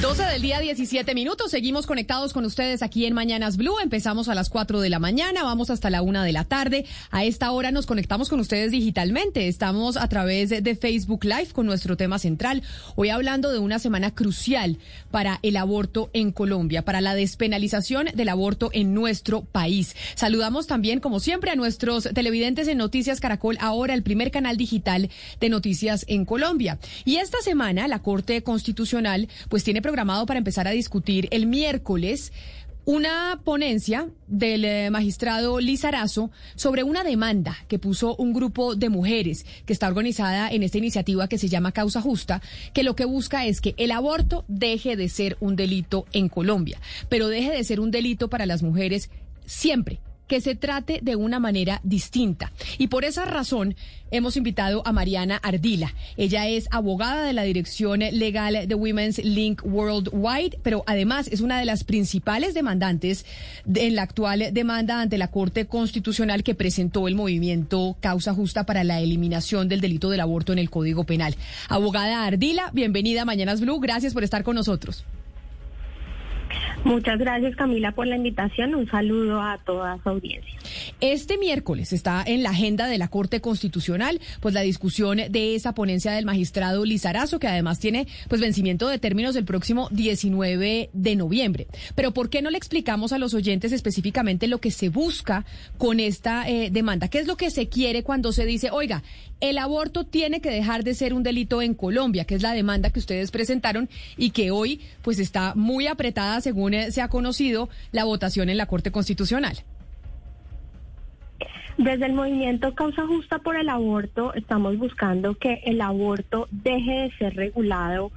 12 del día, 17 minutos. Seguimos conectados con ustedes aquí en Mañanas Blue. Empezamos a las 4 de la mañana, vamos hasta la 1 de la tarde. A esta hora nos conectamos con ustedes digitalmente. Estamos a través de Facebook Live con nuestro tema central. Hoy hablando de una semana crucial para el aborto en Colombia, para la despenalización del aborto en nuestro país. Saludamos también, como siempre, a nuestros televidentes en Noticias Caracol, ahora el primer canal digital de noticias en Colombia. Y esta semana la Corte Constitucional pues tiene programado para empezar a discutir el miércoles una ponencia del eh, magistrado Lizarazo sobre una demanda que puso un grupo de mujeres que está organizada en esta iniciativa que se llama Causa Justa, que lo que busca es que el aborto deje de ser un delito en Colombia, pero deje de ser un delito para las mujeres siempre que se trate de una manera distinta. Y por esa razón hemos invitado a Mariana Ardila. Ella es abogada de la Dirección Legal de Women's Link Worldwide, pero además es una de las principales demandantes en la actual demanda ante la Corte Constitucional que presentó el movimiento Causa Justa para la eliminación del delito del aborto en el Código Penal. Abogada Ardila, bienvenida a Mañanas Blue. Gracias por estar con nosotros. Muchas gracias Camila por la invitación. Un saludo a toda su audiencia. Este miércoles está en la agenda de la Corte Constitucional pues la discusión de esa ponencia del magistrado Lizarazo que además tiene pues vencimiento de términos el próximo 19 de noviembre. Pero ¿por qué no le explicamos a los oyentes específicamente lo que se busca con esta eh, demanda? ¿Qué es lo que se quiere cuando se dice, oiga, el aborto tiene que dejar de ser un delito en Colombia, que es la demanda que ustedes presentaron y que hoy pues está muy apretada según se ha conocido la votación en la Corte Constitucional. Desde el movimiento Causa Justa por el Aborto estamos buscando que el aborto deje de ser regulado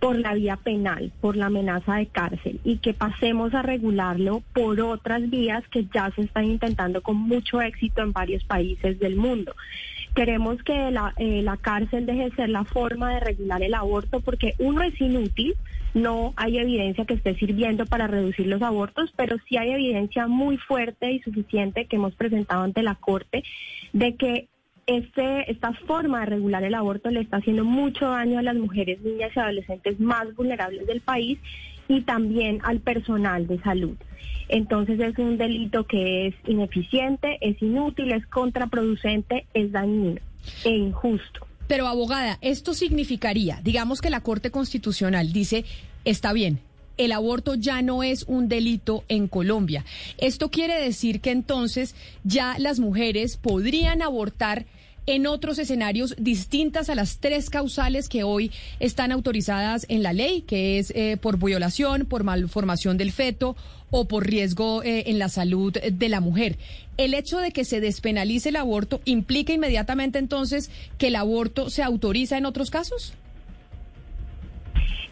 por la vía penal, por la amenaza de cárcel y que pasemos a regularlo por otras vías que ya se están intentando con mucho éxito en varios países del mundo. Queremos que la, eh, la cárcel deje de ser la forma de regular el aborto porque uno es inútil, no hay evidencia que esté sirviendo para reducir los abortos, pero sí hay evidencia muy fuerte y suficiente que hemos presentado ante la Corte de que este, esta forma de regular el aborto le está haciendo mucho daño a las mujeres, niñas y adolescentes más vulnerables del país y también al personal de salud. Entonces es un delito que es ineficiente, es inútil, es contraproducente, es dañino e injusto. Pero abogada, esto significaría, digamos que la Corte Constitucional dice, está bien, el aborto ya no es un delito en Colombia. Esto quiere decir que entonces ya las mujeres podrían abortar en otros escenarios distintas a las tres causales que hoy están autorizadas en la ley, que es eh, por violación, por malformación del feto o por riesgo eh, en la salud de la mujer. El hecho de que se despenalice el aborto implica inmediatamente entonces que el aborto se autoriza en otros casos?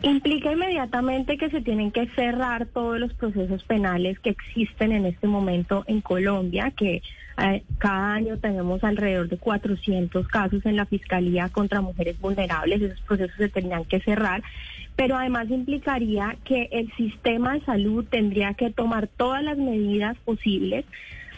Implica inmediatamente que se tienen que cerrar todos los procesos penales que existen en este momento en Colombia, que eh, cada año tenemos alrededor de 400 casos en la Fiscalía contra mujeres vulnerables, esos procesos se tendrían que cerrar, pero además implicaría que el sistema de salud tendría que tomar todas las medidas posibles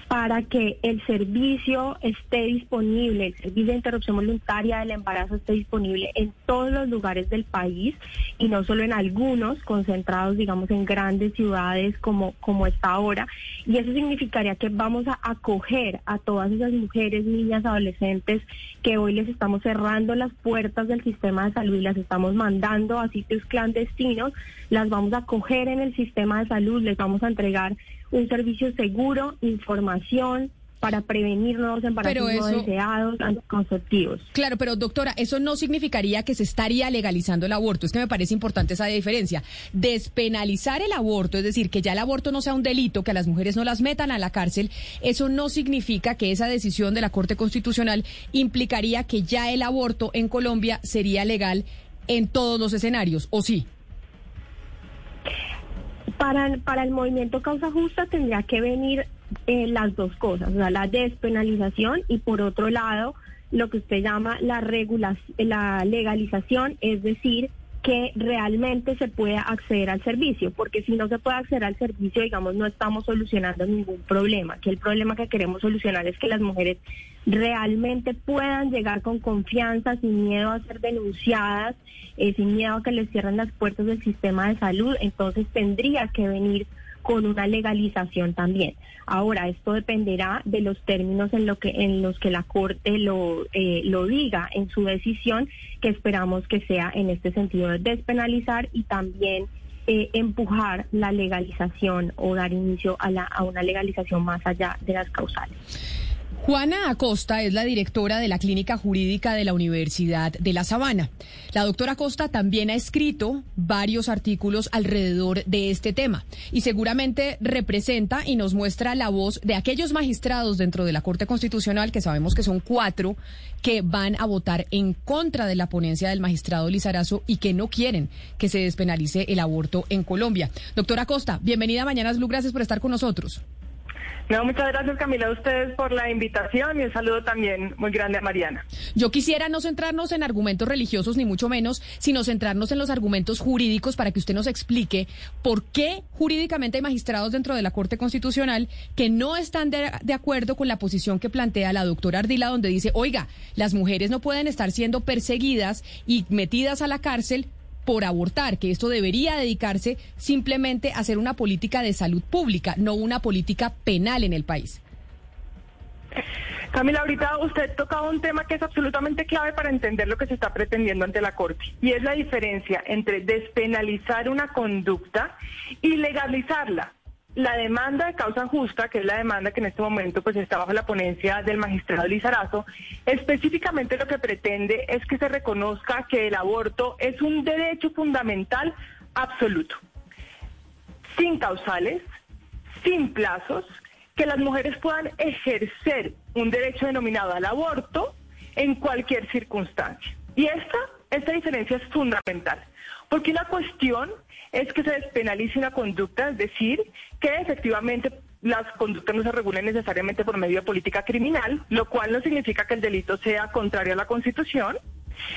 para que el servicio esté disponible, el servicio de interrupción voluntaria del embarazo esté disponible en todos los lugares del país y no solo en algunos, concentrados, digamos, en grandes ciudades como, como está ahora. Y eso significaría que vamos a acoger a todas esas mujeres, niñas, adolescentes que hoy les estamos cerrando las puertas del sistema de salud y las estamos mandando a sitios clandestinos, las vamos a acoger en el sistema de salud, les vamos a entregar un servicio seguro, información para prevenir nuevos embarazos no deseados, anticonceptivos. Claro, pero doctora, eso no significaría que se estaría legalizando el aborto. Es que me parece importante esa diferencia. Despenalizar el aborto, es decir, que ya el aborto no sea un delito, que a las mujeres no las metan a la cárcel, eso no significa que esa decisión de la Corte Constitucional implicaría que ya el aborto en Colombia sería legal en todos los escenarios, ¿o sí? Para, para el movimiento causa justa tendría que venir eh, las dos cosas, o sea, la despenalización y por otro lado lo que usted llama la, la legalización, es decir, que realmente se pueda acceder al servicio, porque si no se puede acceder al servicio, digamos, no estamos solucionando ningún problema, que el problema que queremos solucionar es que las mujeres realmente puedan llegar con confianza, sin miedo a ser denunciadas, eh, sin miedo a que les cierren las puertas del sistema de salud, entonces tendría que venir con una legalización también. Ahora, esto dependerá de los términos en, lo que, en los que la Corte lo, eh, lo diga en su decisión, que esperamos que sea en este sentido de despenalizar y también eh, empujar la legalización o dar inicio a, la, a una legalización más allá de las causales. Juana Acosta es la directora de la Clínica Jurídica de la Universidad de La Sabana. La doctora Acosta también ha escrito varios artículos alrededor de este tema y seguramente representa y nos muestra la voz de aquellos magistrados dentro de la Corte Constitucional, que sabemos que son cuatro, que van a votar en contra de la ponencia del magistrado Lizarazo y que no quieren que se despenalice el aborto en Colombia. Doctora Acosta, bienvenida a Mañanas Blue, gracias por estar con nosotros. No, muchas gracias Camila a ustedes por la invitación y un saludo también muy grande a Mariana. Yo quisiera no centrarnos en argumentos religiosos ni mucho menos, sino centrarnos en los argumentos jurídicos para que usted nos explique por qué jurídicamente hay magistrados dentro de la Corte Constitucional que no están de, de acuerdo con la posición que plantea la doctora Ardila, donde dice, oiga, las mujeres no pueden estar siendo perseguidas y metidas a la cárcel por abortar, que esto debería dedicarse simplemente a hacer una política de salud pública, no una política penal en el país. Camila, ahorita usted tocaba un tema que es absolutamente clave para entender lo que se está pretendiendo ante la Corte, y es la diferencia entre despenalizar una conducta y legalizarla la demanda de causa justa, que es la demanda que en este momento pues está bajo la ponencia del magistrado Lizarazo, específicamente lo que pretende es que se reconozca que el aborto es un derecho fundamental absoluto, sin causales, sin plazos, que las mujeres puedan ejercer un derecho denominado al aborto en cualquier circunstancia. Y esta, esta diferencia es fundamental, porque la cuestión es que se despenalice una conducta, es decir, que efectivamente las conductas no se regulen necesariamente por medio de política criminal, lo cual no significa que el delito sea contrario a la Constitución.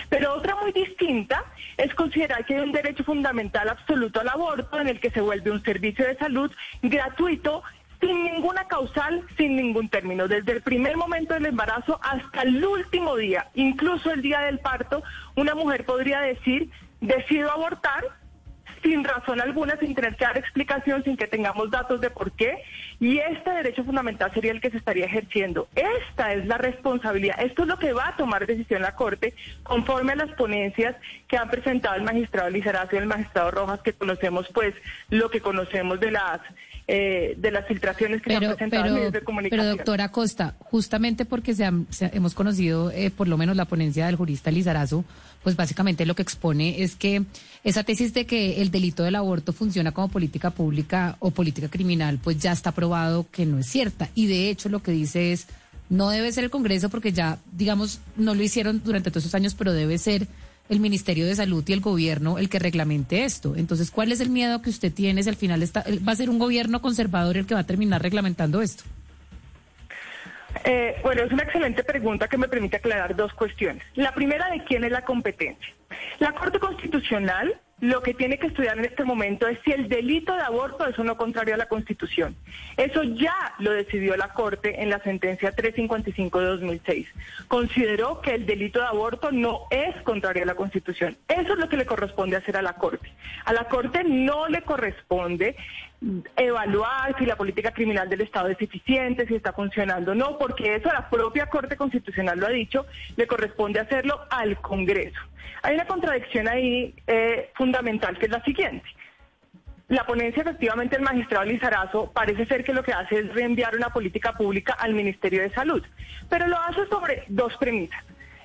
Pero otra muy distinta es considerar que hay un derecho fundamental absoluto al aborto en el que se vuelve un servicio de salud gratuito sin ninguna causal, sin ningún término, desde el primer momento del embarazo hasta el último día, incluso el día del parto, una mujer podría decir, decido abortar sin razón alguna, sin tener que dar explicación, sin que tengamos datos de por qué. Y este derecho fundamental sería el que se estaría ejerciendo. Esta es la responsabilidad. Esto es lo que va a tomar decisión la Corte conforme a las ponencias que han presentado el magistrado Lizarazo y el magistrado Rojas, que conocemos pues lo que conocemos de las eh, de las filtraciones que se han presentado en medios de comunicación. Pero doctora Costa, justamente porque se, hemos conocido eh, por lo menos la ponencia del jurista Lizarazo, pues básicamente lo que expone es que esa tesis de que el delito del aborto funciona como política pública o política criminal, pues ya está probado que no es cierta. Y de hecho lo que dice es, no debe ser el Congreso porque ya, digamos, no lo hicieron durante todos esos años, pero debe ser el Ministerio de Salud y el gobierno el que reglamente esto. Entonces, ¿cuál es el miedo que usted tiene si al final está, va a ser un gobierno conservador el que va a terminar reglamentando esto? Eh, bueno, es una excelente pregunta que me permite aclarar dos cuestiones. La primera, ¿de quién es la competencia? La Corte Constitucional lo que tiene que estudiar en este momento es si el delito de aborto es o no contrario a la Constitución. Eso ya lo decidió la Corte en la sentencia 355 de 2006. Consideró que el delito de aborto no es contrario a la Constitución. Eso es lo que le corresponde hacer a la Corte. A la Corte no le corresponde evaluar si la política criminal del Estado es eficiente, si está funcionando o no, porque eso la propia Corte Constitucional lo ha dicho, le corresponde hacerlo al Congreso. Hay una contradicción ahí eh, fundamental que es la siguiente. La ponencia, efectivamente, el magistrado Lizarazo parece ser que lo que hace es reenviar una política pública al Ministerio de Salud, pero lo hace sobre dos premisas.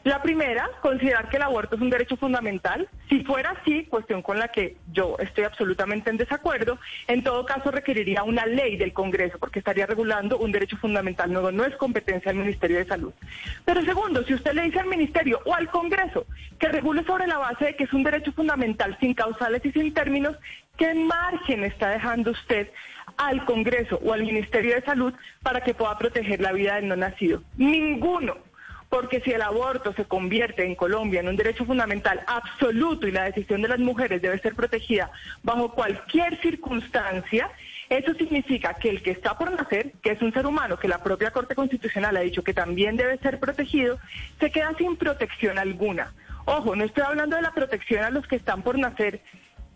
La primera, considerar que el aborto es un derecho fundamental. Si fuera así, cuestión con la que yo estoy absolutamente en desacuerdo, en todo caso requeriría una ley del Congreso, porque estaría regulando un derecho fundamental. No, no es competencia del Ministerio de Salud. Pero segundo, si usted le dice al Ministerio o al Congreso que regule sobre la base de que es un derecho fundamental sin causales y sin términos, ¿qué margen está dejando usted al Congreso o al Ministerio de Salud para que pueda proteger la vida del no nacido? Ninguno porque si el aborto se convierte en Colombia en un derecho fundamental absoluto y la decisión de las mujeres debe ser protegida bajo cualquier circunstancia, eso significa que el que está por nacer, que es un ser humano que la propia Corte Constitucional ha dicho que también debe ser protegido, se queda sin protección alguna. Ojo, no estoy hablando de la protección a los que están por nacer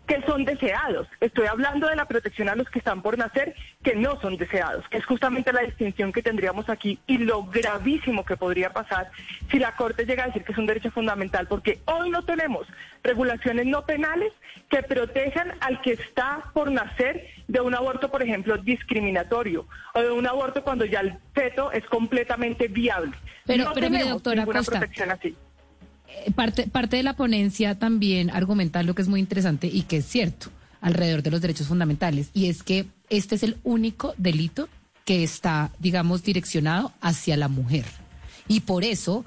que son deseados. Estoy hablando de la protección a los que están por nacer que no son deseados, que es justamente la distinción que tendríamos aquí y lo gravísimo que podría pasar si la Corte llega a decir que es un derecho fundamental, porque hoy no tenemos regulaciones no penales que protejan al que está por nacer de un aborto, por ejemplo, discriminatorio o de un aborto cuando ya el feto es completamente viable. Pero, no pero mire, doctora ninguna Costa, protección así. Eh, parte, parte de la ponencia también argumenta lo que es muy interesante y que es cierto alrededor de los derechos fundamentales, y es que este es el único delito que está, digamos, direccionado hacia la mujer. Y por eso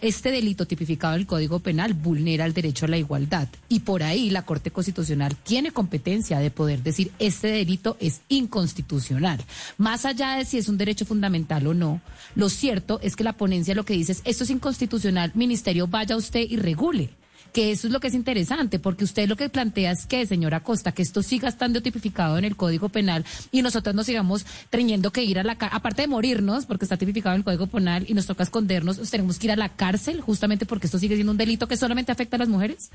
este delito tipificado en el Código Penal vulnera el derecho a la igualdad. Y por ahí la Corte Constitucional tiene competencia de poder decir este delito es inconstitucional. Más allá de si es un derecho fundamental o no, lo cierto es que la ponencia lo que dice es esto es inconstitucional, ministerio, vaya usted y regule. Que eso es lo que es interesante, porque usted lo que plantea es que, señora Costa, que esto siga estando tipificado en el Código Penal y nosotros nos sigamos teniendo que ir a la cárcel, aparte de morirnos, porque está tipificado en el Código Penal y nos toca escondernos, nos tenemos que ir a la cárcel justamente porque esto sigue siendo un delito que solamente afecta a las mujeres.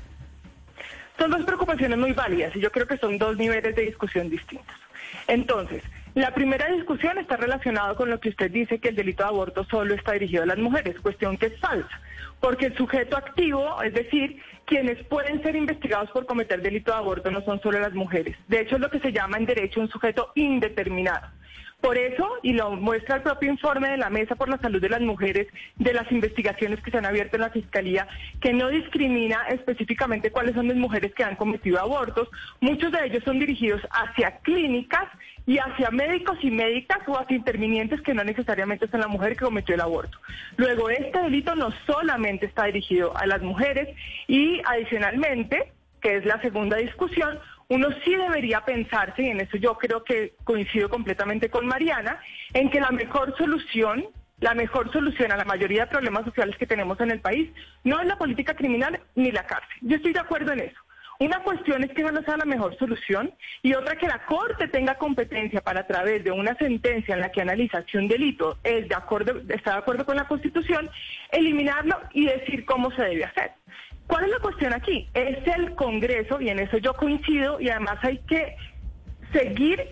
Son dos preocupaciones muy válidas y yo creo que son dos niveles de discusión distintos. Entonces, la primera discusión está relacionada con lo que usted dice que el delito de aborto solo está dirigido a las mujeres, cuestión que es falsa, porque el sujeto activo, es decir, quienes pueden ser investigados por cometer delito de aborto no son solo las mujeres. De hecho, es lo que se llama en derecho un sujeto indeterminado. Por eso, y lo muestra el propio informe de la Mesa por la Salud de las Mujeres, de las investigaciones que se han abierto en la Fiscalía, que no discrimina específicamente cuáles son las mujeres que han cometido abortos. Muchos de ellos son dirigidos hacia clínicas y hacia médicos y médicas o hacia intervinientes que no necesariamente son la mujer que cometió el aborto. Luego, este delito no solamente está dirigido a las mujeres y adicionalmente, que es la segunda discusión, uno sí debería pensarse, y en eso yo creo que coincido completamente con Mariana, en que la mejor solución, la mejor solución a la mayoría de problemas sociales que tenemos en el país no es la política criminal ni la cárcel. Yo estoy de acuerdo en eso. Una cuestión es que no sea la mejor solución y otra que la Corte tenga competencia para a través de una sentencia en la que analiza si un delito es de acuerdo, está de acuerdo con la Constitución, eliminarlo y decir cómo se debe hacer. ¿Cuál es la cuestión aquí? Es el Congreso, y en eso yo coincido, y además hay que seguir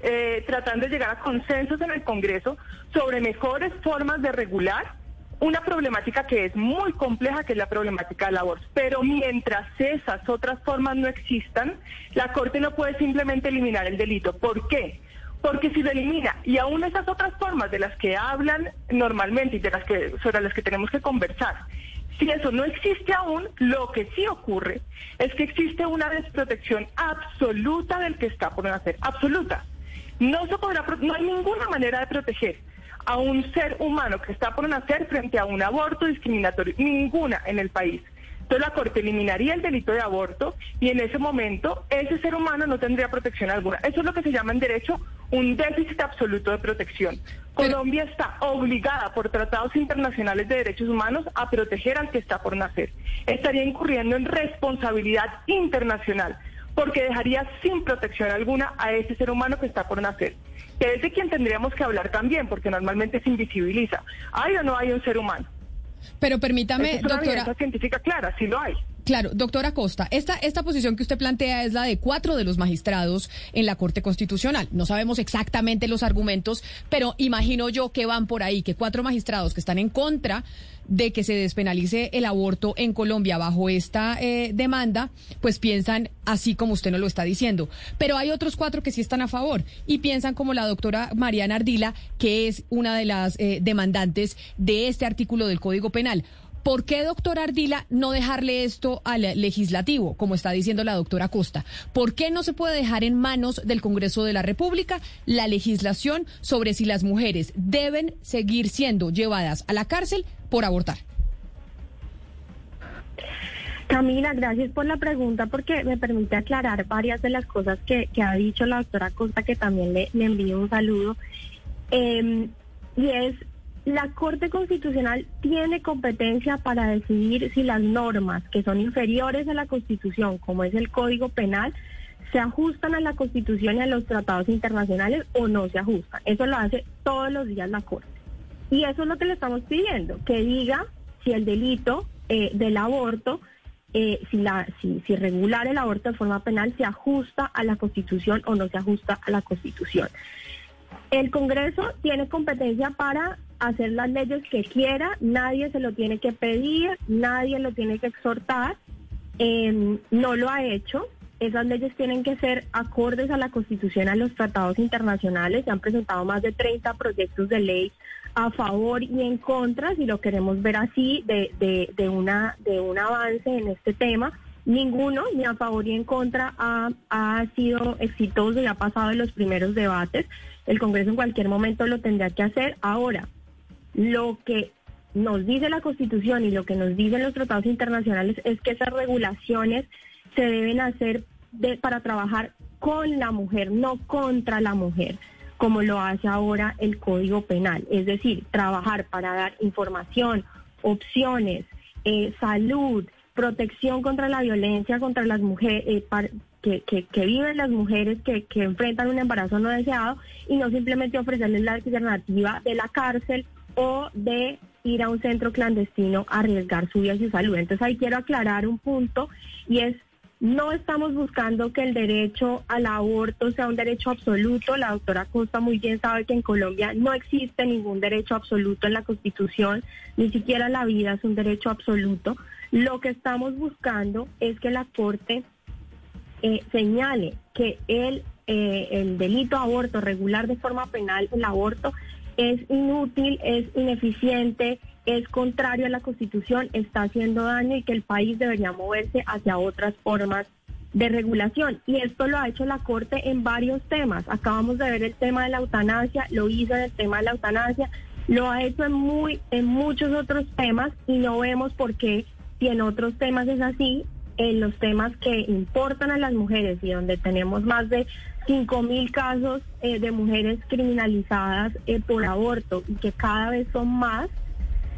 eh, tratando de llegar a consensos en el Congreso sobre mejores formas de regular una problemática que es muy compleja, que es la problemática del aborto. Pero mientras esas otras formas no existan, la Corte no puede simplemente eliminar el delito. ¿Por qué? Porque si lo elimina y aún esas otras formas de las que hablan normalmente y de las que sobre las que tenemos que conversar, si eso no existe aún, lo que sí ocurre es que existe una desprotección absoluta del que está por nacer, absoluta. No se podrá, no hay ninguna manera de proteger a un ser humano que está por nacer frente a un aborto discriminatorio, ninguna en el país. Entonces la Corte eliminaría el delito de aborto y en ese momento ese ser humano no tendría protección alguna. Eso es lo que se llama en derecho un déficit absoluto de protección. Colombia está obligada por tratados internacionales de derechos humanos a proteger al que está por nacer. Estaría incurriendo en responsabilidad internacional porque dejaría sin protección alguna a ese ser humano que está por nacer. Que es de quien tendríamos que hablar también, porque normalmente se invisibiliza. ¿Hay o no hay un ser humano? Pero permítame, es una doctora. científica clara, sí lo hay. Claro, doctora Costa, esta, esta posición que usted plantea es la de cuatro de los magistrados en la Corte Constitucional. No sabemos exactamente los argumentos, pero imagino yo que van por ahí, que cuatro magistrados que están en contra de que se despenalice el aborto en Colombia bajo esta eh, demanda, pues piensan así como usted nos lo está diciendo. Pero hay otros cuatro que sí están a favor y piensan como la doctora Mariana Ardila, que es una de las eh, demandantes de este artículo del Código Penal. ¿Por qué, doctora Ardila, no dejarle esto al legislativo, como está diciendo la doctora Costa? ¿Por qué no se puede dejar en manos del Congreso de la República la legislación sobre si las mujeres deben seguir siendo llevadas a la cárcel por abortar? Camila, gracias por la pregunta porque me permite aclarar varias de las cosas que, ha dicho la doctora Costa, que también le, envío un saludo. Em, y es, la Corte Constitucional tiene competencia para decidir si las normas que son inferiores a la Constitución, como es el Código Penal, se ajustan a la Constitución y a los tratados internacionales o no se ajustan. Eso lo hace todos los días la Corte. Y eso es lo que le estamos pidiendo, que diga si el delito eh, del aborto eh, si, la, si, si regular el aborto de forma penal se ajusta a la Constitución o no se ajusta a la Constitución. El Congreso tiene competencia para hacer las leyes que quiera, nadie se lo tiene que pedir, nadie lo tiene que exhortar, em, no lo ha hecho. Esas leyes tienen que ser acordes a la Constitución, a los tratados internacionales. Se han presentado más de 30 proyectos de ley a favor y en contra, si lo queremos ver así, de, de, una, de un avance en este tema. Ninguno, ni a favor ni en contra, ha, ha sido exitoso y ha pasado en los primeros debates. El Congreso en cualquier momento lo tendrá que hacer. Ahora, lo que nos dice la Constitución y lo que nos dicen los tratados internacionales es que esas regulaciones se deben hacer para trabajar con la mujer, no contra la mujer como lo hace ahora el Código Penal, es decir, trabajar para dar información, opciones, eh, salud, protección contra la violencia contra las mujeres, eh, que, viven las mujeres que enfrentan un embarazo no deseado y no simplemente ofrecerles la alternativa de la cárcel o de ir a un centro clandestino a arriesgar su vida y su salud. Entonces ahí quiero aclarar un punto y es no estamos buscando que el derecho al aborto sea un derecho absoluto. La doctora Costa muy bien sabe que en Colombia no existe ningún derecho absoluto en la Constitución, ni siquiera la vida es un derecho absoluto. Lo que estamos buscando es que la Corte eh, señale que el, eh, el delito aborto, regular de forma penal el aborto, es inútil, es ineficiente, es contrario a la Constitución, está haciendo daño y que el país debería moverse hacia otras formas de regulación. Y esto lo ha hecho la Corte en varios temas. Acabamos de ver el tema de la eutanasia, lo hizo en el tema de la eutanasia, lo ha hecho en, muy, en muchos otros temas y no vemos por qué, si en otros temas es así, en los temas que importan a las mujeres y donde tenemos más de 5 mil casos eh, de mujeres criminalizadas eh, por aborto y que cada vez son más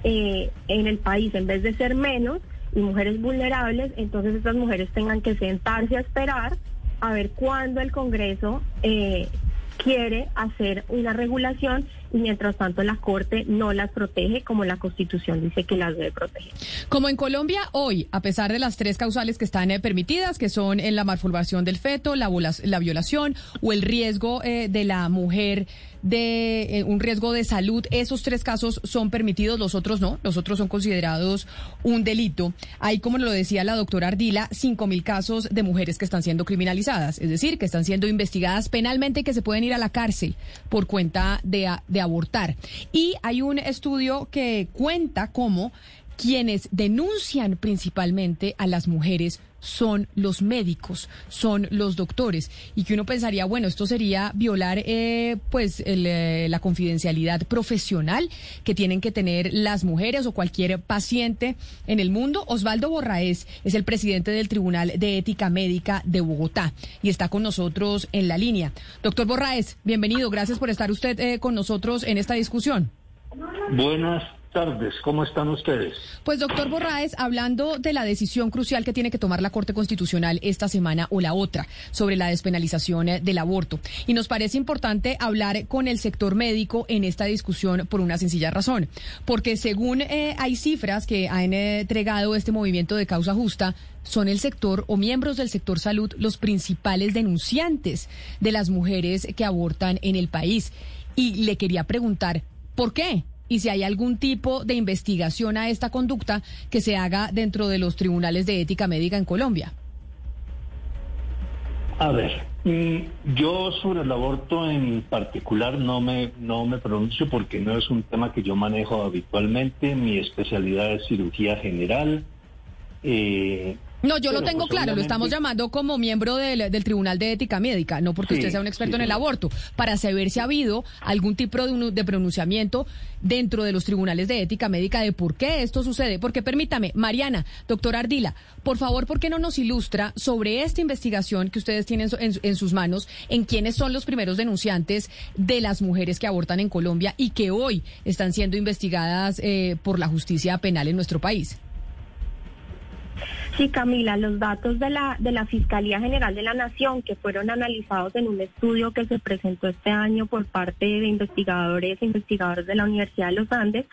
eh, en el país, en vez de ser menos y mujeres vulnerables, entonces estas mujeres tengan que sentarse a esperar a ver cuándo el Congreso quiere hacer una regulación y mientras tanto la Corte no las protege como la Constitución dice que las debe proteger. Como en Colombia hoy, a pesar de las tres causales que están eh, permitidas, que son en la malformación del feto, la, la violación o el riesgo eh, de la mujer de eh, un riesgo de salud, esos tres casos son permitidos, los otros no, los otros son considerados un delito. Hay, como lo decía la doctora Ardila, cinco mil casos de mujeres que están siendo criminalizadas, es decir, que están siendo investigadas penalmente y que se pueden ir a la cárcel por cuenta de, de abortar. Y hay un estudio que cuenta cómo quienes denuncian principalmente a las mujeres son los médicos, son los doctores, y que uno pensaría, bueno, esto sería violar eh, pues eh, la confidencialidad profesional que tienen que tener las mujeres o cualquier paciente en el mundo. Osvaldo Borraez es el presidente del Tribunal de Ética Médica de Bogotá y está con nosotros en la línea. Doctor Borraez, bienvenido, gracias por estar usted eh, con nosotros en esta discusión. Buenas tardes, ¿cómo están ustedes? Pues doctor Borraes, hablando de la decisión crucial que tiene que tomar la Corte Constitucional esta semana o la otra sobre la despenalización eh, del aborto. Y nos parece importante hablar con el sector médico en esta discusión por una sencilla razón. Porque según eh, hay cifras que han eh, entregado este movimiento de causa justa, son el sector o miembros del sector salud los principales denunciantes de las mujeres que abortan en el país. Y le quería preguntar, ¿por qué? Y si hay algún tipo de investigación a esta conducta que se haga dentro de los tribunales de ética médica en Colombia. A ver, mm, yo sobre el aborto en particular no me, no me pronuncio porque no es un tema que yo manejo habitualmente. Mi especialidad es cirugía general. Eh, no, yo lo tengo pues, claro, lo estamos llamando como miembro del, Tribunal de Ética Médica, no porque usted sea un experto en el aborto, para saber si ha habido algún tipo de, de, pronunciamiento dentro de los tribunales de ética médica de por qué esto sucede. Porque permítame, Mariana, doctora Ardila, por favor, ¿por qué no nos ilustra sobre esta investigación que ustedes tienen en, sus manos, en quiénes son los primeros denunciantes de las mujeres que abortan en Colombia y que hoy están siendo investigadas eh, por la justicia penal en nuestro país? Sí, Camila, los datos de la, de la Fiscalía General de la Nación que fueron analizados en un estudio que se presentó este año por parte de investigadores e investigadores de la Universidad de los Andes,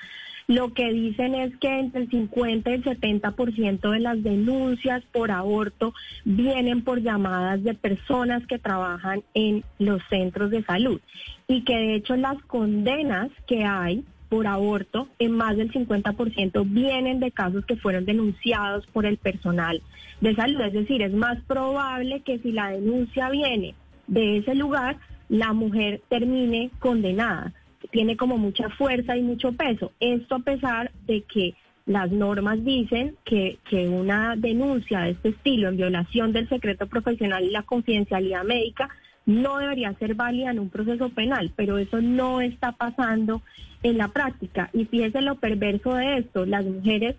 lo que dicen es que entre el 50 y el 70% de las denuncias por aborto vienen por llamadas de personas que trabajan en los centros de salud y que de hecho las condenas que hay por aborto en más del 50% vienen de casos que fueron denunciados por el personal de salud. Es decir, es más probable que si la denuncia viene de ese lugar, la mujer termine condenada. Tiene como mucha fuerza y mucho peso. Esto a pesar de que las normas dicen que, que una denuncia de este estilo en violación del secreto profesional y la confidencialidad médica no debería ser válida en un proceso penal, pero eso no está pasando en la práctica. Y fíjese lo perverso de esto, las mujeres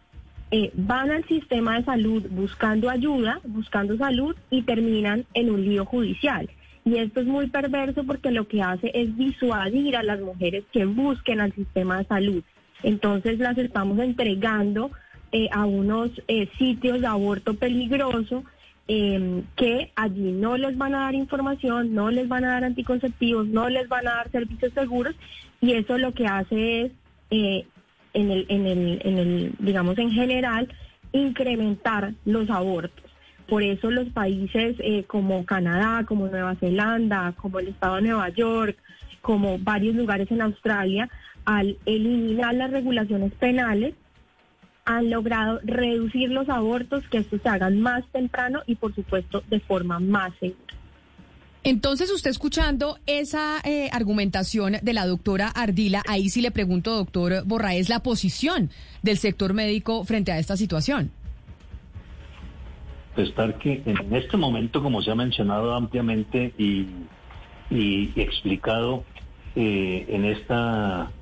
eh, van al sistema de salud buscando ayuda, buscando salud y terminan en un lío judicial. Y esto es muy perverso porque lo que hace es disuadir a las mujeres que busquen al sistema de salud. Entonces las estamos entregando eh, a unos eh, sitios de aborto peligroso eh, que allí no les van a dar información, no les van a dar anticonceptivos, no les van a dar servicios seguros y eso lo que hace es, eh, en, el, en, el, en el, digamos en general, incrementar los abortos. Por eso los países eh, como Canadá, como Nueva Zelanda, como el estado de Nueva York, como varios lugares en Australia, al eliminar las regulaciones penales, han logrado reducir los abortos, que estos se hagan más temprano y por supuesto de forma más segura. Entonces, usted escuchando esa eh, argumentación de la doctora Ardila, ahí sí le pregunto, doctor Borraes, la posición del sector médico frente a esta situación. Pues estar que en este momento, como se ha mencionado ampliamente y, explicado eh, en esta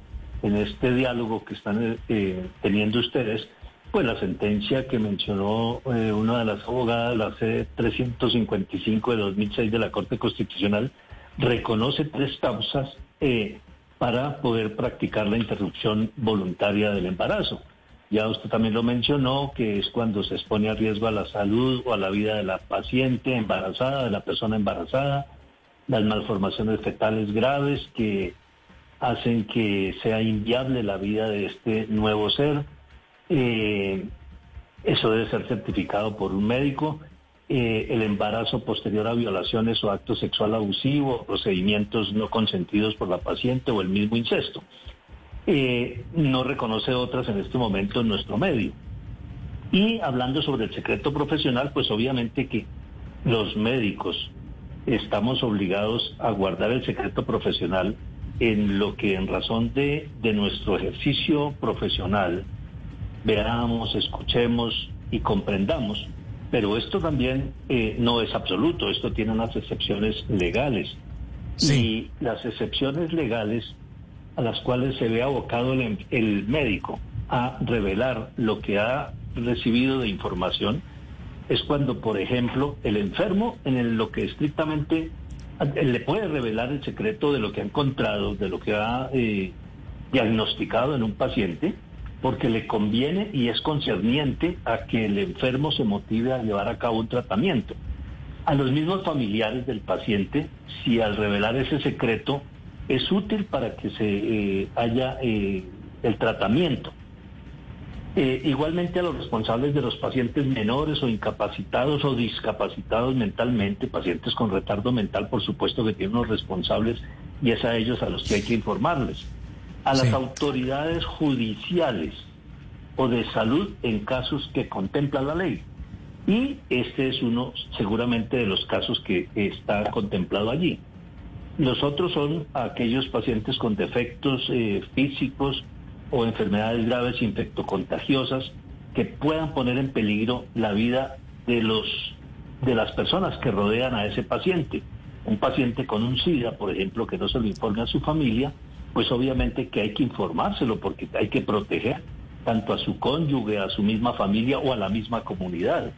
en este diálogo que están eh, teniendo ustedes, pues la sentencia que mencionó eh, una de las abogadas, la C-355 de 2006 de la Corte Constitucional, reconoce tres causas eh, para poder practicar la interrupción voluntaria del embarazo. Ya usted también lo mencionó, que es cuando se expone a riesgo a la salud o a la vida de la paciente embarazada, de la persona embarazada, las malformaciones fetales graves que hacen que sea inviable la vida de este nuevo ser. Eh, eso debe ser certificado por un médico. Eh, el embarazo posterior a violaciones o acto sexual abusivo, procedimientos no consentidos por la paciente o el mismo incesto. Eh, no reconoce otras en este momento en nuestro medio. Y hablando sobre el secreto profesional, pues obviamente que los médicos estamos obligados a guardar el secreto profesional en lo que en razón de, nuestro ejercicio profesional veamos, escuchemos y comprendamos. Pero esto también eh, no es absoluto, esto tiene unas excepciones legales. Y las excepciones legales a las cuales se ve abocado el, el médico a revelar lo que ha recibido de información es cuando, por ejemplo, el enfermo, en lo que estrictamente le puede revelar el secreto de lo que ha encontrado, de lo que ha eh, diagnosticado en un paciente, porque le conviene y es concerniente a que el enfermo se motive a llevar a cabo un tratamiento. A los mismos familiares del paciente, si al revelar ese secreto es útil para que se eh, haya eh, el tratamiento. Eh, igualmente a los responsables de los pacientes menores o incapacitados o discapacitados mentalmente, pacientes con retardo mental, por supuesto que tienen unos responsables y es a ellos a los que hay que informarles. A las autoridades judiciales o de salud en casos que contempla la ley. Y este es uno seguramente de los casos que está contemplado allí. Los otros son aquellos pacientes con defectos eh, físicos o enfermedades graves infectocontagiosas que puedan poner en peligro la vida de los de las personas que rodean a ese paciente. Un paciente con un SIDA, por ejemplo, que no se lo informe a su familia, pues obviamente que hay que informárselo porque hay que proteger tanto a su cónyuge, a su misma familia o a la misma comunidad.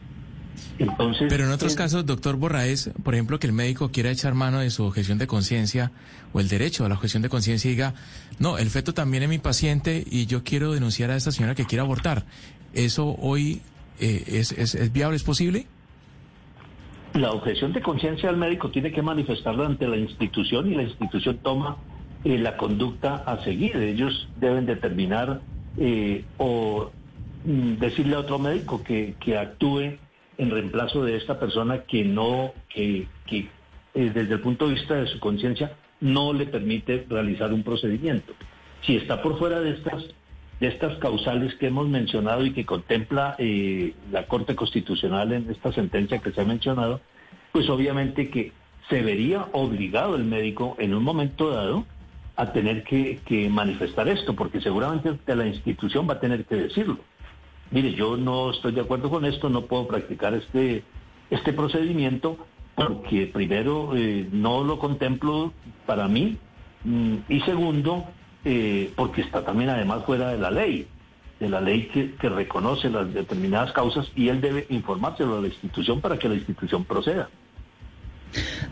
Entonces, Pero en otros casos, doctor Borraes, por ejemplo, que el médico quiera echar mano de su objeción de conciencia o el derecho a la objeción de conciencia y diga, no, el feto también es mi paciente y yo quiero denunciar a esta señora que quiere abortar. ¿Eso hoy eh, es, es, viable, es posible? La objeción de conciencia del médico tiene que manifestarla ante la institución y la institución toma eh, la conducta a seguir. Ellos deben determinar eh, o mm, decirle a otro médico que, que actúe en reemplazo de esta persona que no, que, que eh, desde el punto de vista de su conciencia no le permite realizar un procedimiento. Si está por fuera de estas, de estas causales que hemos mencionado y que contempla eh, la Corte Constitucional en esta sentencia que se ha mencionado, pues obviamente que se vería obligado el médico en un momento dado a tener que, que manifestar esto, porque seguramente la institución va a tener que decirlo mire, yo no estoy de acuerdo con esto, no puedo practicar este, este procedimiento porque primero eh, no lo contemplo para mí mm, y segundo eh, porque está también además fuera de la ley, de la ley que, que reconoce las determinadas causas y él debe informárselo a la institución para que la institución proceda.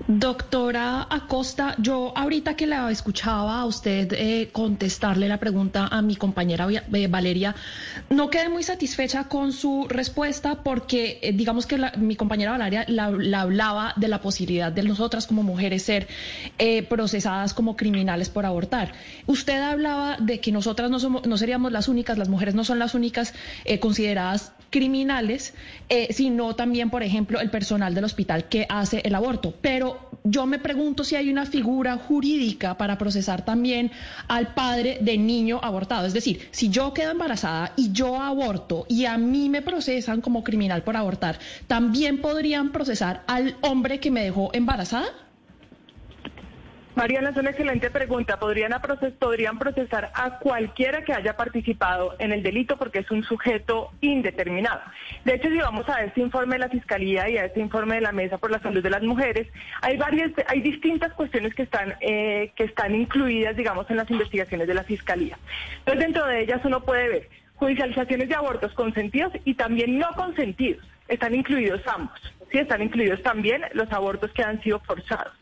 Doctora Acosta, yo ahorita que la escuchaba a usted eh, contestarle la pregunta a mi compañera eh, Valeria, no quedé muy satisfecha con su respuesta porque eh, digamos que mi compañera Valeria la, hablaba de la posibilidad de nosotras como mujeres ser procesadas como criminales por abortar. Usted hablaba de que nosotras no, somos, no seríamos las únicas, las mujeres no son las únicas consideradas criminales, sino también, por ejemplo, el personal del hospital que hace el aborto. Pero yo me pregunto si hay una figura jurídica para procesar también al padre del niño abortado. Es decir, si yo quedo embarazada y yo aborto y a mí me procesan como criminal por abortar, ¿también podrían procesar al hombre que me dejó embarazada? Mariana, es una excelente pregunta. ¿Podrían, procesar a cualquiera que haya participado en el delito porque es un sujeto indeterminado. De hecho, si vamos a este informe de la Fiscalía y a este informe de la Mesa por la Salud de las Mujeres, hay varias, hay distintas cuestiones que están, eh, que están incluidas, digamos, en las investigaciones de la Fiscalía. Entonces, dentro de ellas uno puede ver judicializaciones de abortos consentidos y también no consentidos. Están incluidos ambos. Sí, están incluidos también los abortos que han sido forzados.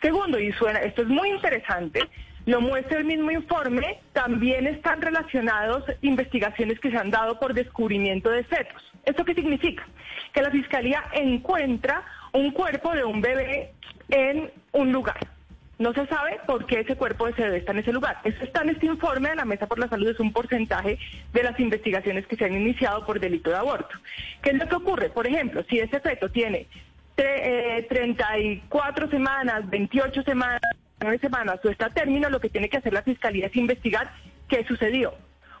Segundo, y suena, esto es muy interesante, lo muestra el mismo informe, también están relacionados investigaciones que se han dado por descubrimiento de fetos. ¿Esto qué significa? Que la Fiscalía encuentra un cuerpo de un bebé en un lugar. No se sabe por qué ese cuerpo de ese bebé está en ese lugar. Eso está en este informe de la Mesa por la Salud, es un porcentaje de las investigaciones que se han iniciado por delito de aborto. ¿Qué es lo que ocurre? Por ejemplo, si ese feto tiene 34 eh, semanas, 28 semanas, 9 semanas o está término, lo que tiene que hacer la Fiscalía es investigar qué sucedió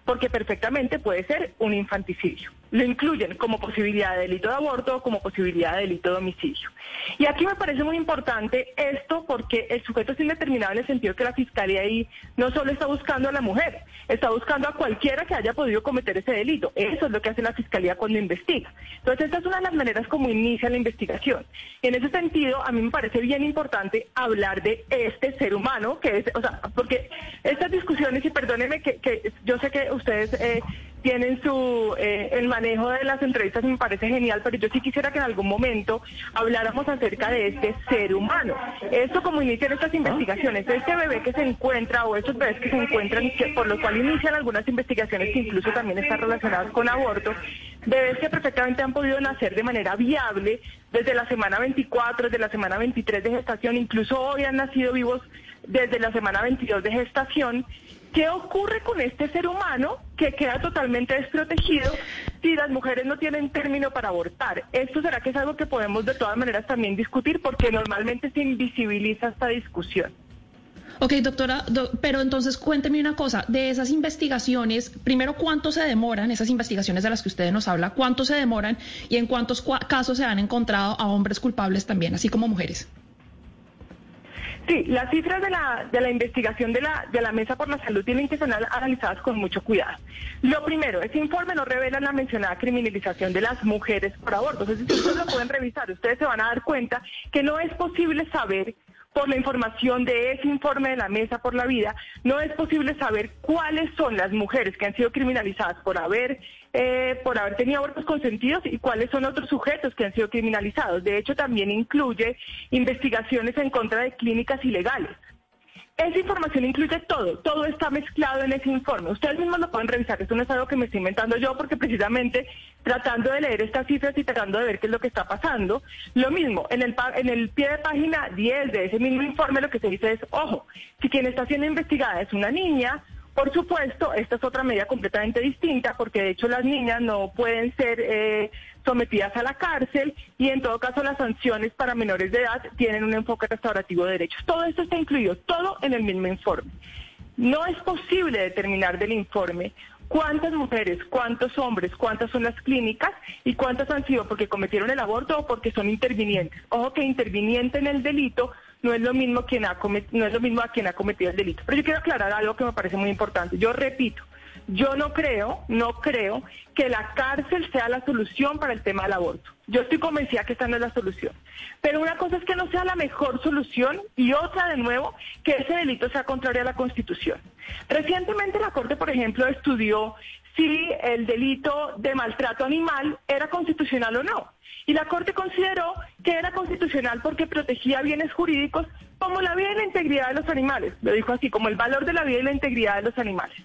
porque perfectamente puede ser un infanticidio. Lo incluyen como posibilidad de delito de aborto o como posibilidad de delito de homicidio. Y aquí me parece muy importante esto porque el sujeto es indeterminado en el sentido que la fiscalía ahí no solo está buscando a la mujer, está buscando a cualquiera que haya podido cometer ese delito. Eso es lo que hace la fiscalía cuando investiga. Entonces, esta es una de las maneras como inicia la investigación. Y en ese sentido, a mí me parece bien importante hablar de este ser humano, que es, o sea, porque estas discusiones, y perdónenme que, que yo sé que ustedes eh, tienen su eh, el manejo de las entrevistas me parece genial, pero yo sí quisiera que en algún momento habláramos acerca de este ser humano. Esto como inician estas investigaciones, este bebé que se encuentra o estos bebés que se encuentran, por lo cual inician algunas investigaciones que incluso también están relacionadas con aborto, bebés que perfectamente han podido nacer de manera viable desde la semana 24, desde la semana 23 de gestación, incluso hoy han nacido vivos desde la semana 22 de gestación ¿Qué ocurre con este ser humano que queda totalmente desprotegido si las mujeres no tienen término para abortar? ¿Esto será que es algo que podemos de todas maneras también discutir porque normalmente se invisibiliza esta discusión? Ok, doctora, pero entonces cuénteme una cosa, de esas investigaciones, primero, ¿cuánto se demoran esas investigaciones de las que usted nos habla? ¿Cuánto se demoran y en cuántos casos se han encontrado a hombres culpables también, así como mujeres? Sí, las cifras de la, de la investigación de la, de la Mesa por la Salud tienen que ser analizadas con mucho cuidado. Lo primero, ese informe no revela la mencionada criminalización de las mujeres por aborto. Entonces, ustedes lo pueden revisar, ustedes se van a dar cuenta que no es posible saber por la información de ese informe de la Mesa por la Vida, no es posible saber cuáles son las mujeres que han sido criminalizadas por haber, eh, por haber tenido abortos consentidos y cuáles son otros sujetos que han sido criminalizados. De hecho, también incluye investigaciones en contra de clínicas ilegales. Esa información incluye todo, todo está mezclado en ese informe. Ustedes mismos lo pueden revisar, esto no es algo que me estoy inventando yo, porque precisamente tratando de leer estas cifras y tratando de ver qué es lo que está pasando, lo mismo, en el, pie de página 10 de ese mismo informe lo que se dice es, ojo, si quien está siendo investigada es una niña, por supuesto, esta es otra medida completamente distinta porque de hecho las niñas no pueden ser eh, sometidas a la cárcel y en todo caso las sanciones para menores de edad tienen un enfoque restaurativo de derechos. Todo esto está incluido, todo en el mismo informe. No es posible determinar del informe cuántas mujeres, cuántos hombres, cuántas son las clínicas y cuántas han sido porque cometieron el aborto o porque son intervinientes. Ojo que interviniente en el delito no es lo mismo quien ha no es lo mismo a quien ha cometido el delito. Pero yo quiero aclarar algo que me parece muy importante. Yo repito, yo no creo, no creo que la cárcel sea la solución para el tema del aborto. Yo estoy convencida que esta no es la solución. Pero una cosa es que no sea la mejor solución y otra, de nuevo, que ese delito sea contrario a la Constitución. Recientemente la Corte, por ejemplo, estudió si el delito de maltrato animal era constitucional o no. Y la Corte consideró que era constitucional porque protegía bienes jurídicos como la vida y la integridad de los animales, lo dijo así, como el valor de la vida y la integridad de los animales.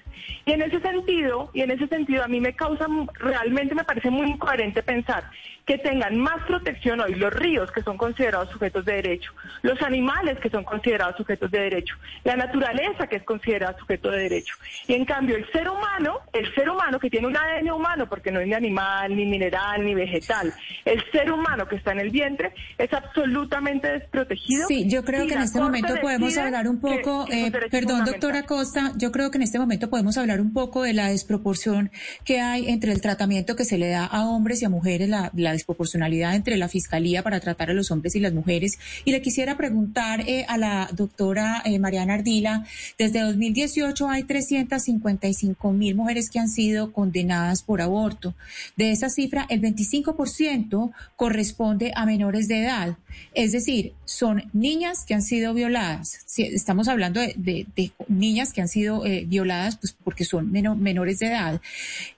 Y en ese sentido, y en ese sentido a mí me causa, realmente me parece muy incoherente pensar que tengan más protección hoy los ríos que son considerados sujetos de derecho, los animales que son considerados sujetos de derecho, la naturaleza que es considerada sujeto de derecho. Y en cambio el ser humano, el ser humano que tiene un ADN humano, porque no es ni animal, ni mineral, ni vegetal, el ser humano que está en el vientre es absolutamente desprotegido. Sí, yo creo que este momento podemos hablar un poco, eh, perdón doctora Costa, yo creo que en este momento podemos hablar un poco de la desproporción que hay entre el tratamiento que se le da a hombres y a mujeres, la desproporcionalidad entre la Fiscalía para tratar a los hombres y las mujeres. Y le quisiera preguntar eh, a la doctora eh, Mariana Ardila, desde 2018 hay 355 mil mujeres que han sido condenadas por aborto. De esa cifra, el 25% corresponde a menores de edad. Es decir, son niñas que han sido violadas. estamos hablando de, niñas que han sido eh, violadas pues porque son menores de edad.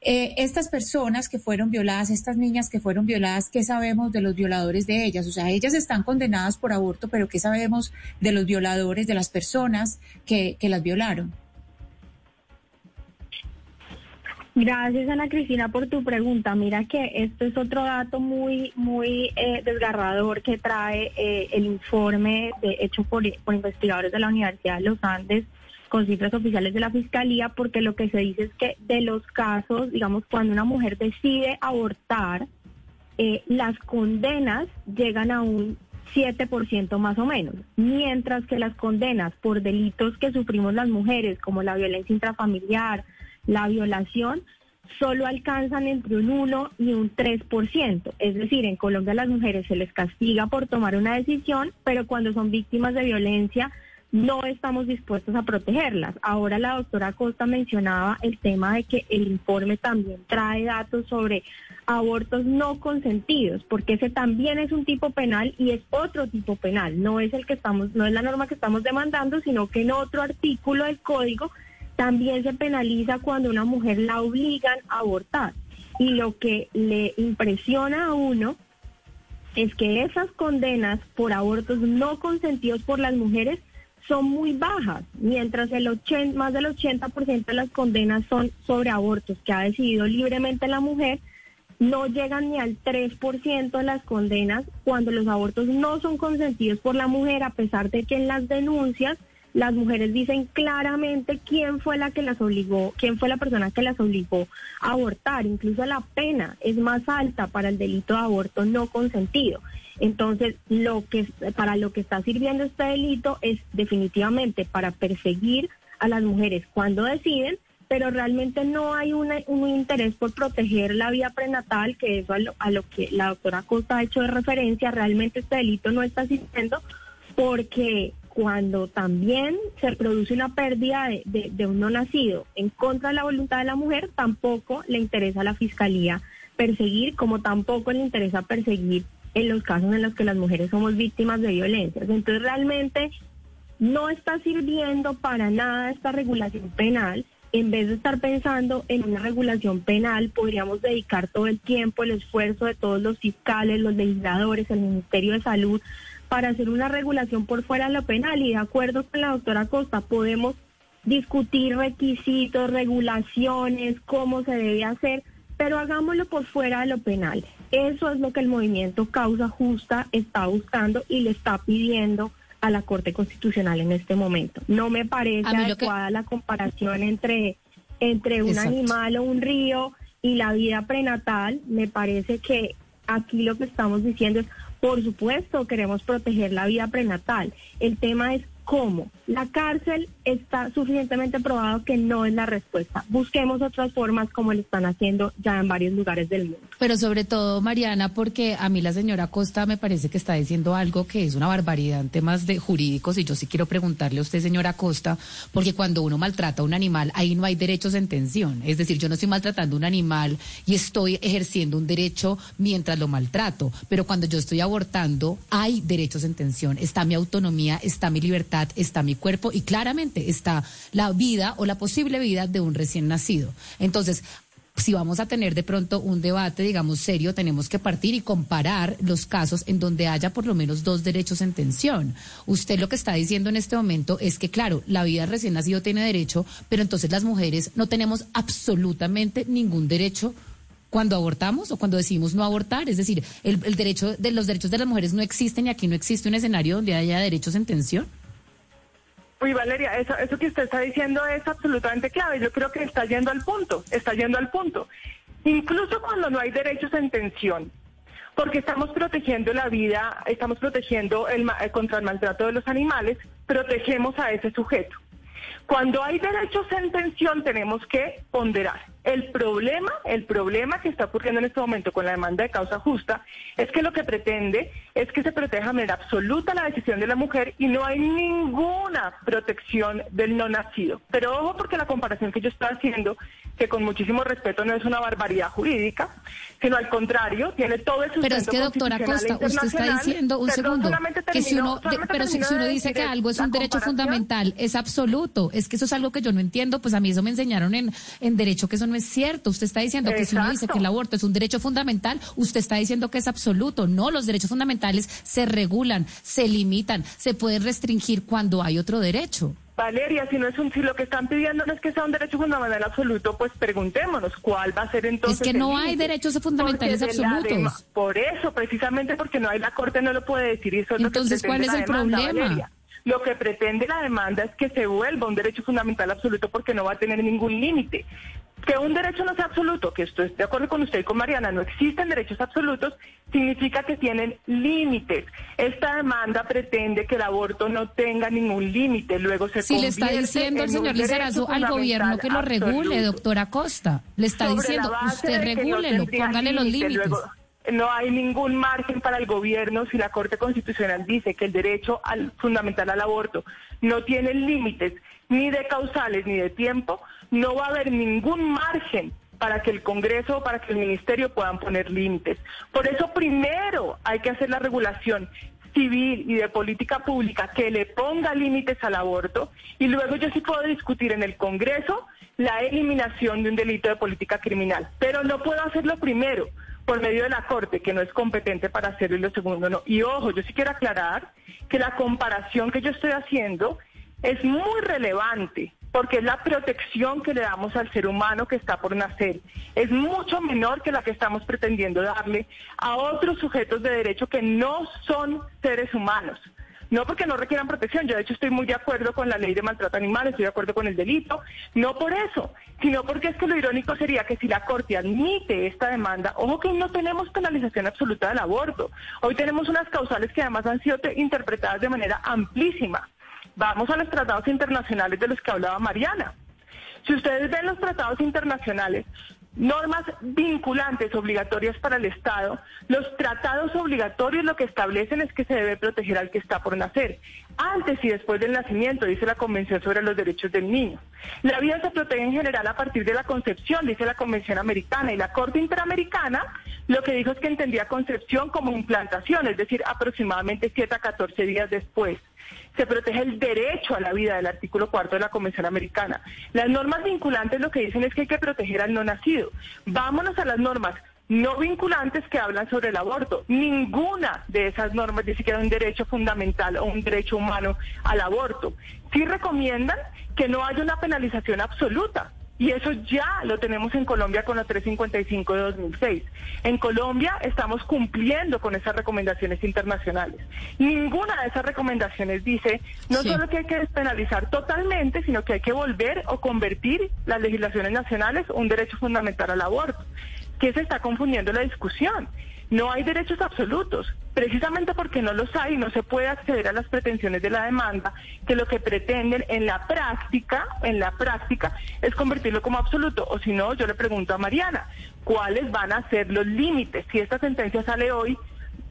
estas personas que fueron violadas, estas niñas que fueron violadas, ¿qué sabemos de los violadores de ellas? O sea, ellas están condenadas por aborto, pero ¿qué sabemos de los violadores, de las personas que, las violaron? Gracias Ana Cristina por tu pregunta. Mira que esto es otro dato muy muy eh, desgarrador que trae eh, el informe hecho por, por investigadores de la Universidad de los Andes con cifras oficiales de la Fiscalía, porque lo que se dice es que de los casos, digamos, cuando una mujer decide abortar, eh, las condenas llegan a un 7% más o menos, mientras que las condenas por delitos que sufrimos las mujeres, como la violencia intrafamiliar, la violación, solo alcanzan entre un 1 y un 3%. Es decir, en Colombia a las mujeres se les castiga por tomar una decisión, pero cuando son víctimas de violencia no estamos dispuestos a protegerlas. Ahora la doctora Costa mencionaba el tema de que el informe también trae datos sobre abortos no consentidos, porque ese también es un tipo penal y es otro tipo penal, no es el que estamos, no es la norma que estamos demandando, sino que en otro artículo del código también se penaliza cuando una mujer la obligan a abortar. Y lo que le impresiona a uno es que esas condenas por abortos no consentidos por las mujeres son muy bajas, mientras el 80, más del 80% de las condenas son sobre abortos que ha decidido libremente la mujer, no llegan ni al 3% de las condenas cuando los abortos no son consentidos por la mujer, a pesar de que en las denuncias las mujeres dicen claramente quién fue la que las obligó, quién fue la persona que las obligó a abortar. Incluso la pena es más alta para el delito de aborto no consentido. Entonces, lo que para lo que está sirviendo este delito es definitivamente para perseguir a las mujeres cuando deciden, pero realmente no hay un interés por proteger la vida prenatal, que eso a lo, a lo que la doctora Costa ha hecho de referencia, realmente este delito no está sirviendo porque cuando también se produce una pérdida de, un no nacido en contra de la voluntad de la mujer, tampoco le interesa a la fiscalía perseguir, como tampoco le interesa perseguir en los casos en los que las mujeres somos víctimas de violencias. Entonces realmente no está sirviendo para nada esta regulación penal. En vez de estar pensando en una regulación penal, podríamos dedicar todo el tiempo, el esfuerzo de todos los fiscales, los legisladores, el Ministerio de Salud para hacer una regulación por fuera de lo penal y de acuerdo con la doctora Costa podemos discutir requisitos, regulaciones, cómo se debe hacer, pero hagámoslo por fuera de lo penal. Eso es lo que el movimiento Causa Justa está buscando y le está pidiendo a la Corte Constitucional en este momento. No me parece adecuada la comparación entre, entre un animal o un río y la vida prenatal. Me parece que aquí lo que estamos diciendo es por supuesto, queremos proteger la vida prenatal. El tema es cómo. La cárcel está suficientemente probado que no es la respuesta. Busquemos otras formas como lo están haciendo ya en varios lugares del mundo. Pero sobre todo, Mariana, porque a mí la señora Costa me parece que está diciendo algo que es una barbaridad en temas de jurídicos y yo sí quiero preguntarle a usted, señora Costa, porque cuando uno maltrata a un animal, ahí no hay derechos en tensión. Es decir, yo no estoy maltratando a un animal y estoy ejerciendo un derecho mientras lo maltrato, pero cuando yo estoy abortando, hay derechos en tensión. Está mi autonomía, está mi libertad, está mi cuerpo y claramente está la vida o la posible vida de un recién nacido. Entonces, si vamos a tener de pronto un debate, digamos, serio, tenemos que partir y comparar los casos en donde haya por lo menos dos derechos en tensión. Usted lo que está diciendo en este momento es que, claro, la vida recién nacido tiene derecho, pero entonces las mujeres no tenemos absolutamente ningún derecho cuando abortamos o cuando decidimos no abortar. Es decir, el, el derecho de los derechos de las mujeres no existen y aquí no existe un escenario donde haya derechos en tensión. Uy, Valeria, eso, que usted está diciendo es absolutamente clave. Yo creo que está yendo al punto, está yendo al punto. Incluso cuando no hay derechos en tensión, porque estamos protegiendo la vida, estamos protegiendo el, eh, contra el maltrato de los animales, protegemos a ese sujeto. Cuando hay derechos en tensión tenemos que ponderar. El problema, el problema que está ocurriendo en este momento con la demanda de causa justa es que lo que pretende es que se proteja de manera absoluta la decisión de la mujer y no hay ninguna protección del no nacido. Pero ojo porque la comparación que yo estoy haciendo, que con muchísimo respeto no es una barbaridad jurídica, sino al contrario, tiene todo el Pero es que doctora Costa, usted está diciendo un segundo que si uno, pero si, uno dice que algo es un derecho fundamental, es absoluto. Es que eso es algo que yo no entiendo, pues a mí eso me enseñaron en, en derecho que eso no es cierto. Usted está diciendo que si uno dice que el aborto es un derecho fundamental, usted está diciendo que es absoluto. No, los derechos fundamentales se regulan, se limitan, se pueden restringir cuando hay otro derecho. Valeria, si no es un, si lo que están pidiendo no es que sea un derecho fundamental absoluto, pues preguntémonos cuál va a ser entonces. Es que no hay derechos fundamentales absolutos. por eso, precisamente porque no hay la corte no lo puede decir. Eso entonces, ¿cuál es el problema? Lo que pretende la demanda es que se vuelva un derecho fundamental absoluto porque no va a tener ningún límite. Que un derecho no sea absoluto, que estoy de acuerdo con usted y con Mariana, no existen derechos absolutos, significa que tienen límites. Esta demanda pretende que el aborto no tenga ningún límite, luego se Si le está diciendo el señor Lizarazo al gobierno que lo regule, doctora Costa, le está diciendo, usted regúlelo, póngale los límites no hay ningún margen para el gobierno si la Corte Constitucional dice que el derecho al, fundamental al aborto no tiene límites ni de causales ni de tiempo, no va a haber ningún margen para que el Congreso o para que el Ministerio puedan poner límites. Por eso primero hay que hacer la regulación civil y de política pública que le ponga límites al aborto y luego yo sí puedo discutir en el Congreso la eliminación de un delito de política criminal, pero no puedo hacerlo primero por medio de la Corte, que no es competente para hacerlo y lo segundo no. Y ojo, yo sí quiero aclarar que la comparación que yo estoy haciendo es muy relevante porque es la protección que le damos al ser humano que está por nacer. Es mucho menor que la que estamos pretendiendo darle a otros sujetos de derecho que no son seres humanos. no porque no requieran protección, yo de hecho estoy muy de acuerdo con la ley de maltrato animal, estoy de acuerdo con el delito, no por eso, sino porque es que lo irónico sería que si la Corte admite esta demanda, ojo que no tenemos penalización absoluta del aborto, hoy tenemos unas causales que además han sido interpretadas de manera amplísima. Vamos a los tratados internacionales de los que hablaba Mariana. Si ustedes ven los tratados internacionales, normas vinculantes obligatorias para el Estado, los tratados obligatorios lo que establecen es que se debe proteger al que está por nacer, antes y después del nacimiento, dice la Convención sobre los Derechos del Niño. La vida se protege en general a partir de la concepción, dice la Convención Americana, y la Corte Interamericana lo que dijo es que entendía concepción como implantación, es decir, aproximadamente 7 a 14 días después se protege el derecho a la vida del artículo cuarto de la Convención Americana. Las normas vinculantes lo que dicen es que hay que proteger al no nacido. Vámonos a las normas no vinculantes que hablan sobre el aborto. Ninguna de esas normas dice que hay un derecho fundamental o un derecho humano al aborto. Sí recomiendan que no haya una penalización absoluta. Y eso ya lo tenemos en Colombia con la 355 de 2006. En Colombia estamos cumpliendo con esas recomendaciones internacionales. Ninguna de esas recomendaciones dice no solo que hay que despenalizar totalmente, sino que hay que volver o convertir las legislaciones nacionales un derecho fundamental al aborto. ¿Qué se está confundiendo la discusión? No hay derechos absolutos, precisamente porque no los hay, no se puede acceder a las pretensiones de la demanda, que lo que pretenden en la práctica, en la práctica, es convertirlo como absoluto. O si no, yo le pregunto a Mariana, ¿cuáles van a ser los límites? Si esta sentencia sale hoy,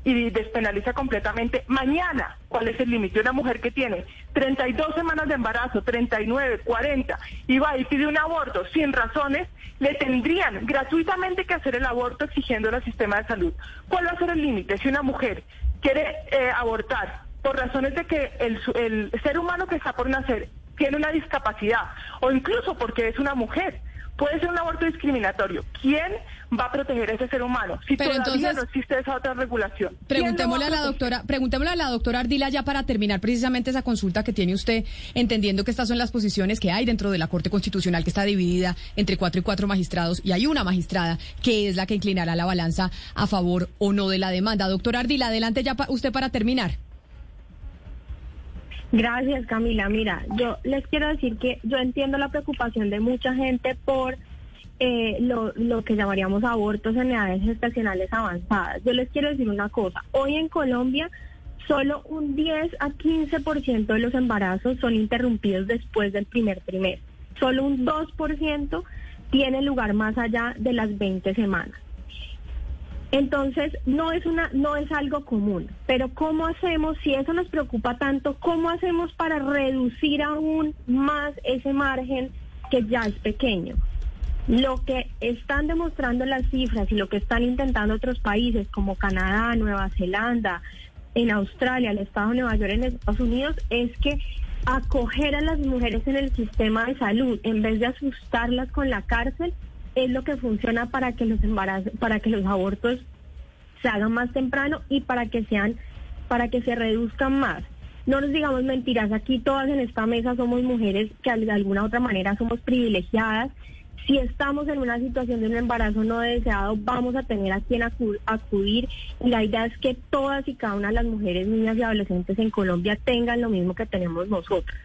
y despenaliza completamente mañana. ¿Cuál es el límite? Una mujer que tiene 32 semanas de embarazo, 39, 40, y va y pide un aborto sin razones, le tendrían gratuitamente que hacer el aborto exigiendo al sistema de salud. ¿Cuál va a ser el límite? Si una mujer quiere eh, abortar por razones de que el, el ser humano que está por nacer tiene una discapacidad o incluso porque es una mujer, puede ser un aborto discriminatorio. ¿Quién va a proteger a ese ser humano si Pero todavía no existe esa otra regulación? Preguntémosle a, la doctora, preguntémosle a la doctora Ardila ya para terminar precisamente esa consulta que tiene usted, entendiendo que estas son las posiciones que hay dentro de la Corte Constitucional que está dividida entre cuatro y cuatro magistrados y hay una magistrada que es la que inclinará la balanza a favor o no de la demanda. Doctora Ardila, adelante ya usted para terminar. Gracias, Camila. Mira, yo les quiero decir que yo entiendo la preocupación de mucha gente por eh, lo, lo que llamaríamos abortos en edades gestacionales avanzadas. Yo les quiero decir una cosa. Hoy en Colombia, solo un 10 a 15% de los embarazos son interrumpidos después del primer trimestre. Solo un 2% tiene lugar más allá de las 20 semanas. Entonces, no es una no es algo común, pero ¿cómo hacemos si eso nos preocupa tanto? ¿Cómo hacemos para reducir aún más ese margen que ya es pequeño? Lo que están demostrando las cifras y lo que están intentando otros países como Canadá, Nueva Zelanda, en Australia, el estado de Nueva York, en Estados Unidos, es que acoger a las mujeres en el sistema de salud, en vez de asustarlas con la cárcel, es lo que funciona para que los embarazos, para que los abortos se hagan más temprano y para que sean, para que se reduzcan más. No nos digamos mentiras, aquí todas en esta mesa somos mujeres que de alguna otra manera somos privilegiadas. Si estamos en una situación de un embarazo no deseado, vamos a tener a quien acudir. Y la idea es que todas y cada una de las mujeres, niñas y adolescentes en Colombia tengan lo mismo que tenemos nosotras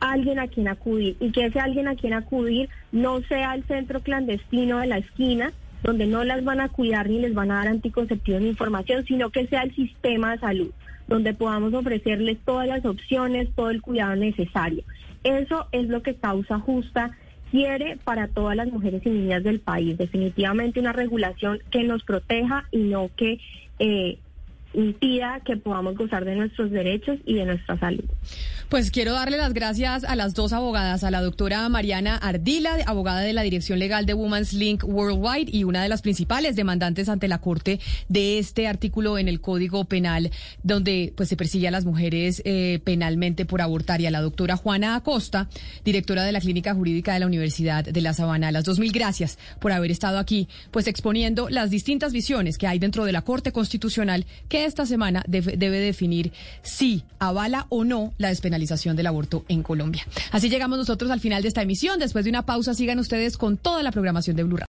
alguien a quien acudir y que ese alguien a quien acudir no sea el centro clandestino de la esquina donde no las van a cuidar ni les van a dar anticonceptivos ni información, sino que sea el sistema de salud, donde podamos ofrecerles todas las opciones, todo el cuidado necesario. Eso es lo que Causa Justa quiere para todas las mujeres y niñas del país. Definitivamente una regulación que nos proteja y no que eh, impida que podamos gozar de nuestros derechos y de nuestra salud. Pues quiero darle las gracias a las dos abogadas, a la doctora Mariana Ardila, abogada de la Dirección Legal de Women's Link Worldwide y una de las principales demandantes ante la Corte de este artículo en el Código Penal, donde pues se persigue a las mujeres eh, penalmente por abortar, y a la doctora Juana Acosta, directora de la Clínica Jurídica de la Universidad de La Sabana. las dos mil gracias por haber estado aquí, pues exponiendo las distintas visiones que hay dentro de la Corte Constitucional que esta semana debe, definir si avala o no la despenalización del aborto en Colombia. Así llegamos nosotros al final de esta emisión. Después de una pausa, sigan ustedes con toda la programación de Blue